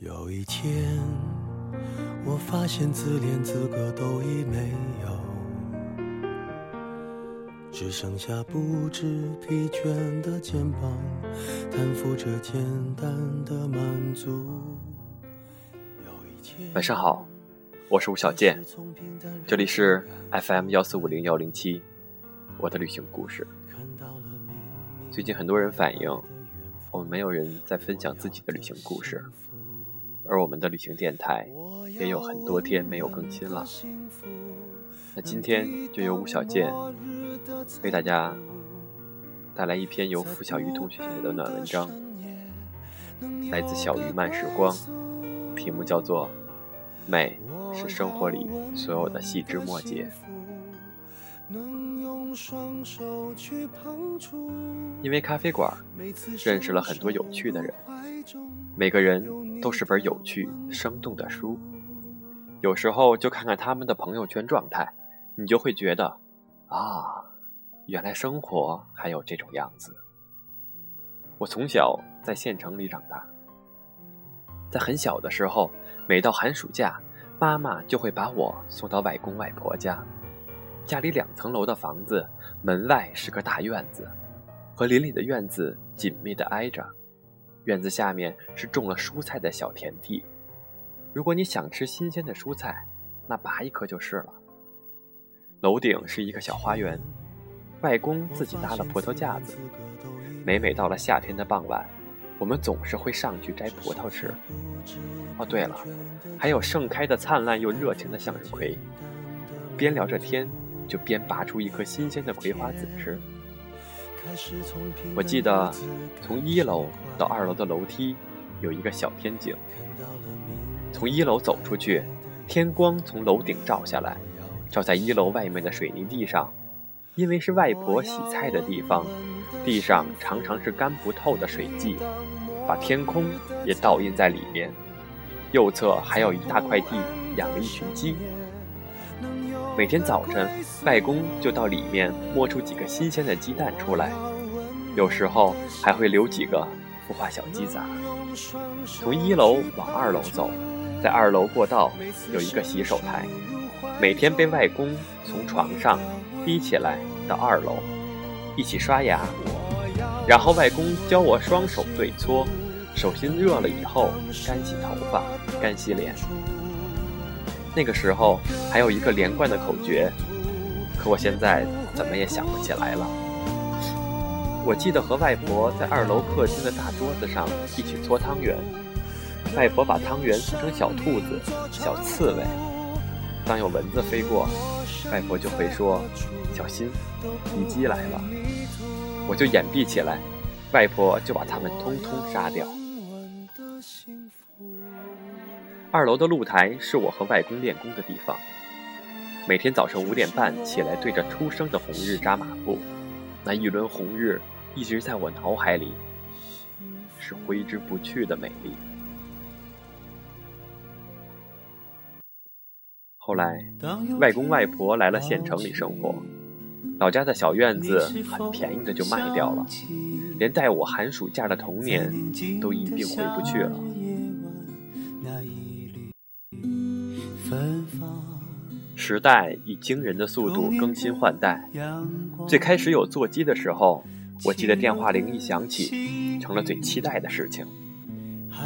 有一天，我发现自怜资格都已没有，只剩下不知疲倦的肩膀，担负着简单的满足。晚上好，我是吴小健，这里是 FM 幺四五零幺零七，我的旅行故事。最近很多人反映，我们没有人在分享自己的旅行故事。而我们的旅行电台也有很多天没有更新了，那今天就由吴小健为大家带来一篇由付小鱼同学写的暖文章，来自小鱼慢时光，题目叫做《美是生活里所有的细枝末节》。因为咖啡馆认识了很多有趣的人，每个人。都是本有趣生动的书，有时候就看看他们的朋友圈状态，你就会觉得，啊，原来生活还有这种样子。我从小在县城里长大，在很小的时候，每到寒暑假，妈妈就会把我送到外公外婆家，家里两层楼的房子，门外是个大院子，和邻里的院子紧密的挨着。院子下面是种了蔬菜的小田地，如果你想吃新鲜的蔬菜，那拔一颗就是了。楼顶是一个小花园，外公自己搭了葡萄架子。每每到了夏天的傍晚，我们总是会上去摘葡萄吃。哦，对了，还有盛开的灿烂又热情的向日葵。边聊着天，就边拔出一颗新鲜的葵花籽吃。我记得，从一楼到二楼的楼梯有一个小天井。从一楼走出去，天光从楼顶照下来，照在一楼外面的水泥地上。因为是外婆洗菜的地方，地上常常是干不透的水迹，把天空也倒映在里面。右侧还有一大块地，养了一群鸡。每天早晨，外公就到里面摸出几个新鲜的鸡蛋出来，有时候还会留几个孵化小鸡仔。从一楼往二楼走，在二楼过道有一个洗手台，每天被外公从床上提起来到二楼，一起刷牙，然后外公教我双手对搓，手心热了以后干洗头发，干洗脸。那个时候还有一个连贯的口诀，可我现在怎么也想不起来了。我记得和外婆在二楼客厅的大桌子上一起搓汤圆，外婆把汤圆搓成小兔子、小刺猬，当有蚊子飞过，外婆就会说：“小心，敌机来了。”我就掩蔽起来，外婆就把它们通通杀掉。二楼的露台是我和外公练功的地方。每天早上五点半起来，对着初升的红日扎马步，那一轮红日一直在我脑海里，是挥之不去的美丽。后来，外公外婆来了县城里生活，老家的小院子很便宜的就卖掉了，连带我寒暑假的童年都一并回不去了。时代以惊人的速度更新换代。最开始有座机的时候，我记得电话铃一响起，成了最期待的事情。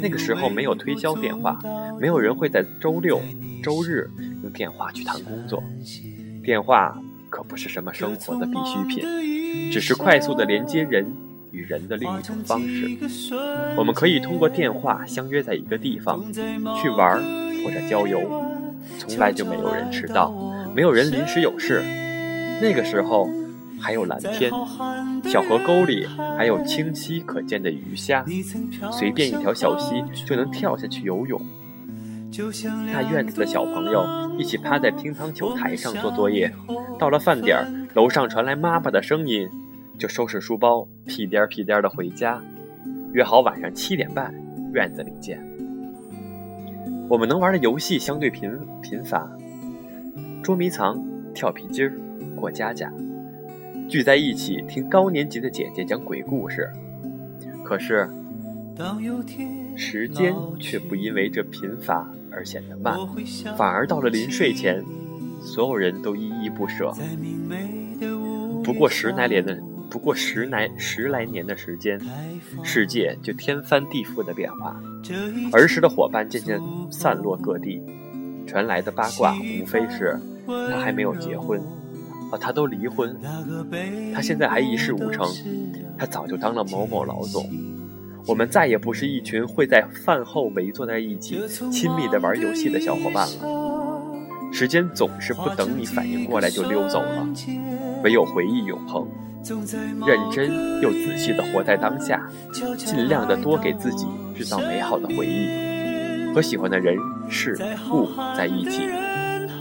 那个时候没有推销电话，没有人会在周六、周日用电话去谈工作。电话可不是什么生活的必需品，只是快速的连接人与人的另一种方式。我们可以通过电话相约在一个地方去玩或者郊游。从来就没有人迟到，没有人临时有事。那个时候还有蓝天，小河沟里还有清晰可见的鱼虾，随便一条小溪就能跳下去游泳。大院子的小朋友一起趴在乒乓球台上做作业，到了饭点儿，楼上传来妈妈的声音，就收拾书包，屁颠屁颠的回家，约好晚上七点半院子里见。我们能玩的游戏相对贫贫乏，捉迷藏、跳皮筋儿、过家家，聚在一起听高年级的姐姐讲鬼故事。可是，时间却不因为这贫乏而显得慢，反而到了临睡前，所有人都依依不舍。不过十来年的，不过十来十来年的时间，世界就天翻地覆的变化。儿时的伙伴渐渐散落各地，传来的八卦无非是他还没有结婚，啊，他都离婚，他现在还一事无成，他早就当了某某老总。我们再也不是一群会在饭后围坐在一起亲密的玩游戏的小伙伴了。时间总是不等你反应过来就溜走了，唯有回忆永恒。认真又仔细地活在当下，尽量的多给自己制造美好的回忆，和喜欢的人事物在一起，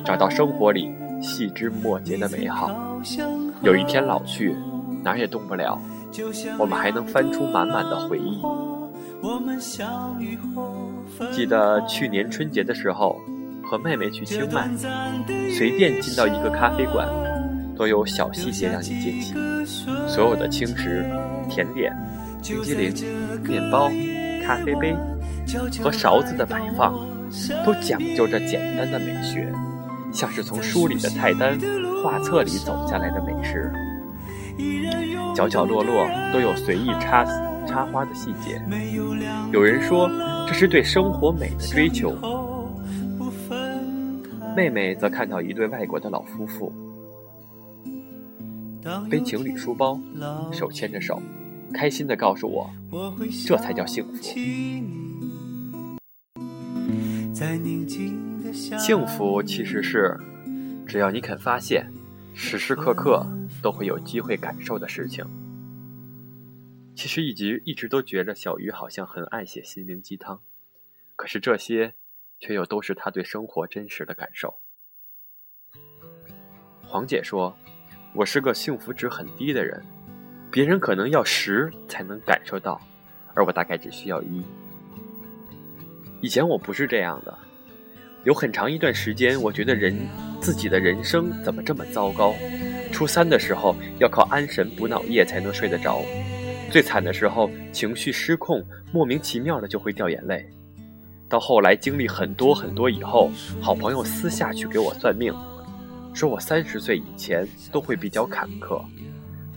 找到生活里细枝末节的美好。有一天老去，哪也动不了。我们还能翻出满满的回忆。记得去年春节的时候，和妹妹去清迈，随便进到一个咖啡馆，都有小细节让你惊喜。所有的轻食、甜点、冰激凌、面包、咖啡杯和勺子的摆放，都讲究着简单的美学，像是从书里的菜单、画册里走下来的美食。角角落落都有随意插插花的细节。有人说这是对生活美的追求。妹妹则看到一对外国的老夫妇，背情侣书包，手牵着手，开心地告诉我，这才叫幸福。幸福其实是，只要你肯发现，时时刻刻。都会有机会感受的事情。其实一直一直都觉着小鱼好像很爱写心灵鸡汤，可是这些却又都是他对生活真实的感受。黄姐说：“我是个幸福值很低的人，别人可能要十才能感受到，而我大概只需要一。以前我不是这样的，有很长一段时间，我觉得人自己的人生怎么这么糟糕。”初三的时候要靠安神补脑液才能睡得着，最惨的时候情绪失控，莫名其妙的就会掉眼泪。到后来经历很多很多以后，好朋友私下去给我算命，说我三十岁以前都会比较坎坷。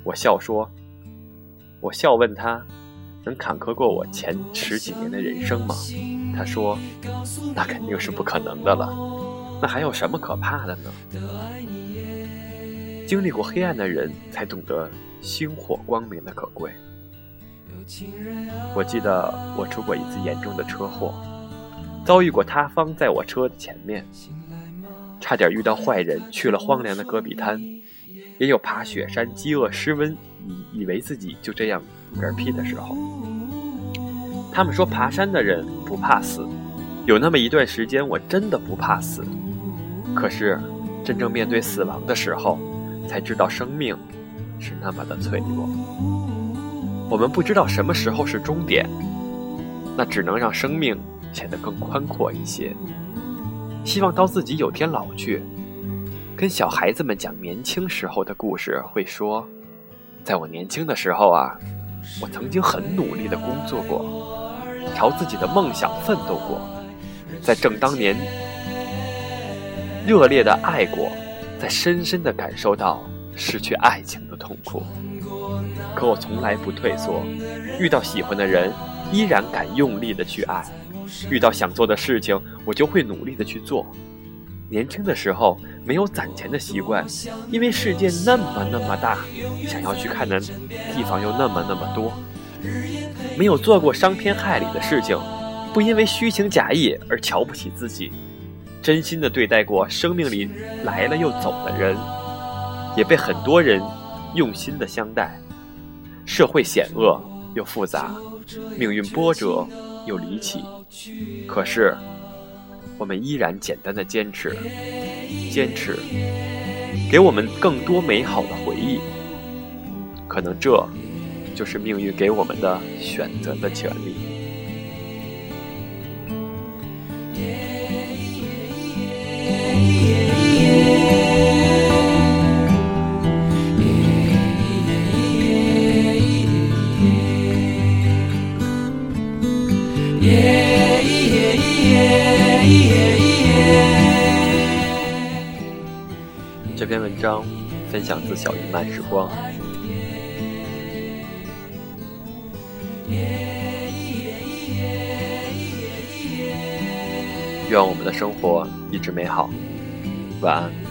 我笑说，我笑问他，能坎坷过我前十几年的人生吗？他说，那肯定是不可能的了。那还有什么可怕的呢？经历过黑暗的人才懂得星火光明的可贵。我记得我出过一次严重的车祸，遭遇过塌方在我车的前面，差点遇到坏人去了荒凉的戈壁滩，也有爬雪山饥饿失温以以为自己就这样嗝屁的时候。他们说爬山的人不怕死，有那么一段时间我真的不怕死，可是真正面对死亡的时候。才知道生命是那么的脆弱。我们不知道什么时候是终点，那只能让生命显得更宽阔一些。希望到自己有天老去，跟小孩子们讲年轻时候的故事，会说，在我年轻的时候啊，我曾经很努力的工作过，朝自己的梦想奋斗过，在正当年热烈的爱过。在深深的感受到失去爱情的痛苦，可我从来不退缩。遇到喜欢的人，依然敢用力的去爱；遇到想做的事情，我就会努力的去做。年轻的时候没有攒钱的习惯，因为世界那么那么大，想要去看的地方又那么那么多。没有做过伤天害理的事情，不因为虚情假意而瞧不起自己。真心的对待过生命里来了又走的人，也被很多人用心的相待。社会险恶又复杂，命运波折又离奇，可是我们依然简单的坚持，坚持，给我们更多美好的回忆。可能这就是命运给我们的选择的权利。这篇文章分享自小鱼慢时光。愿我们的生活一直美好。晚安。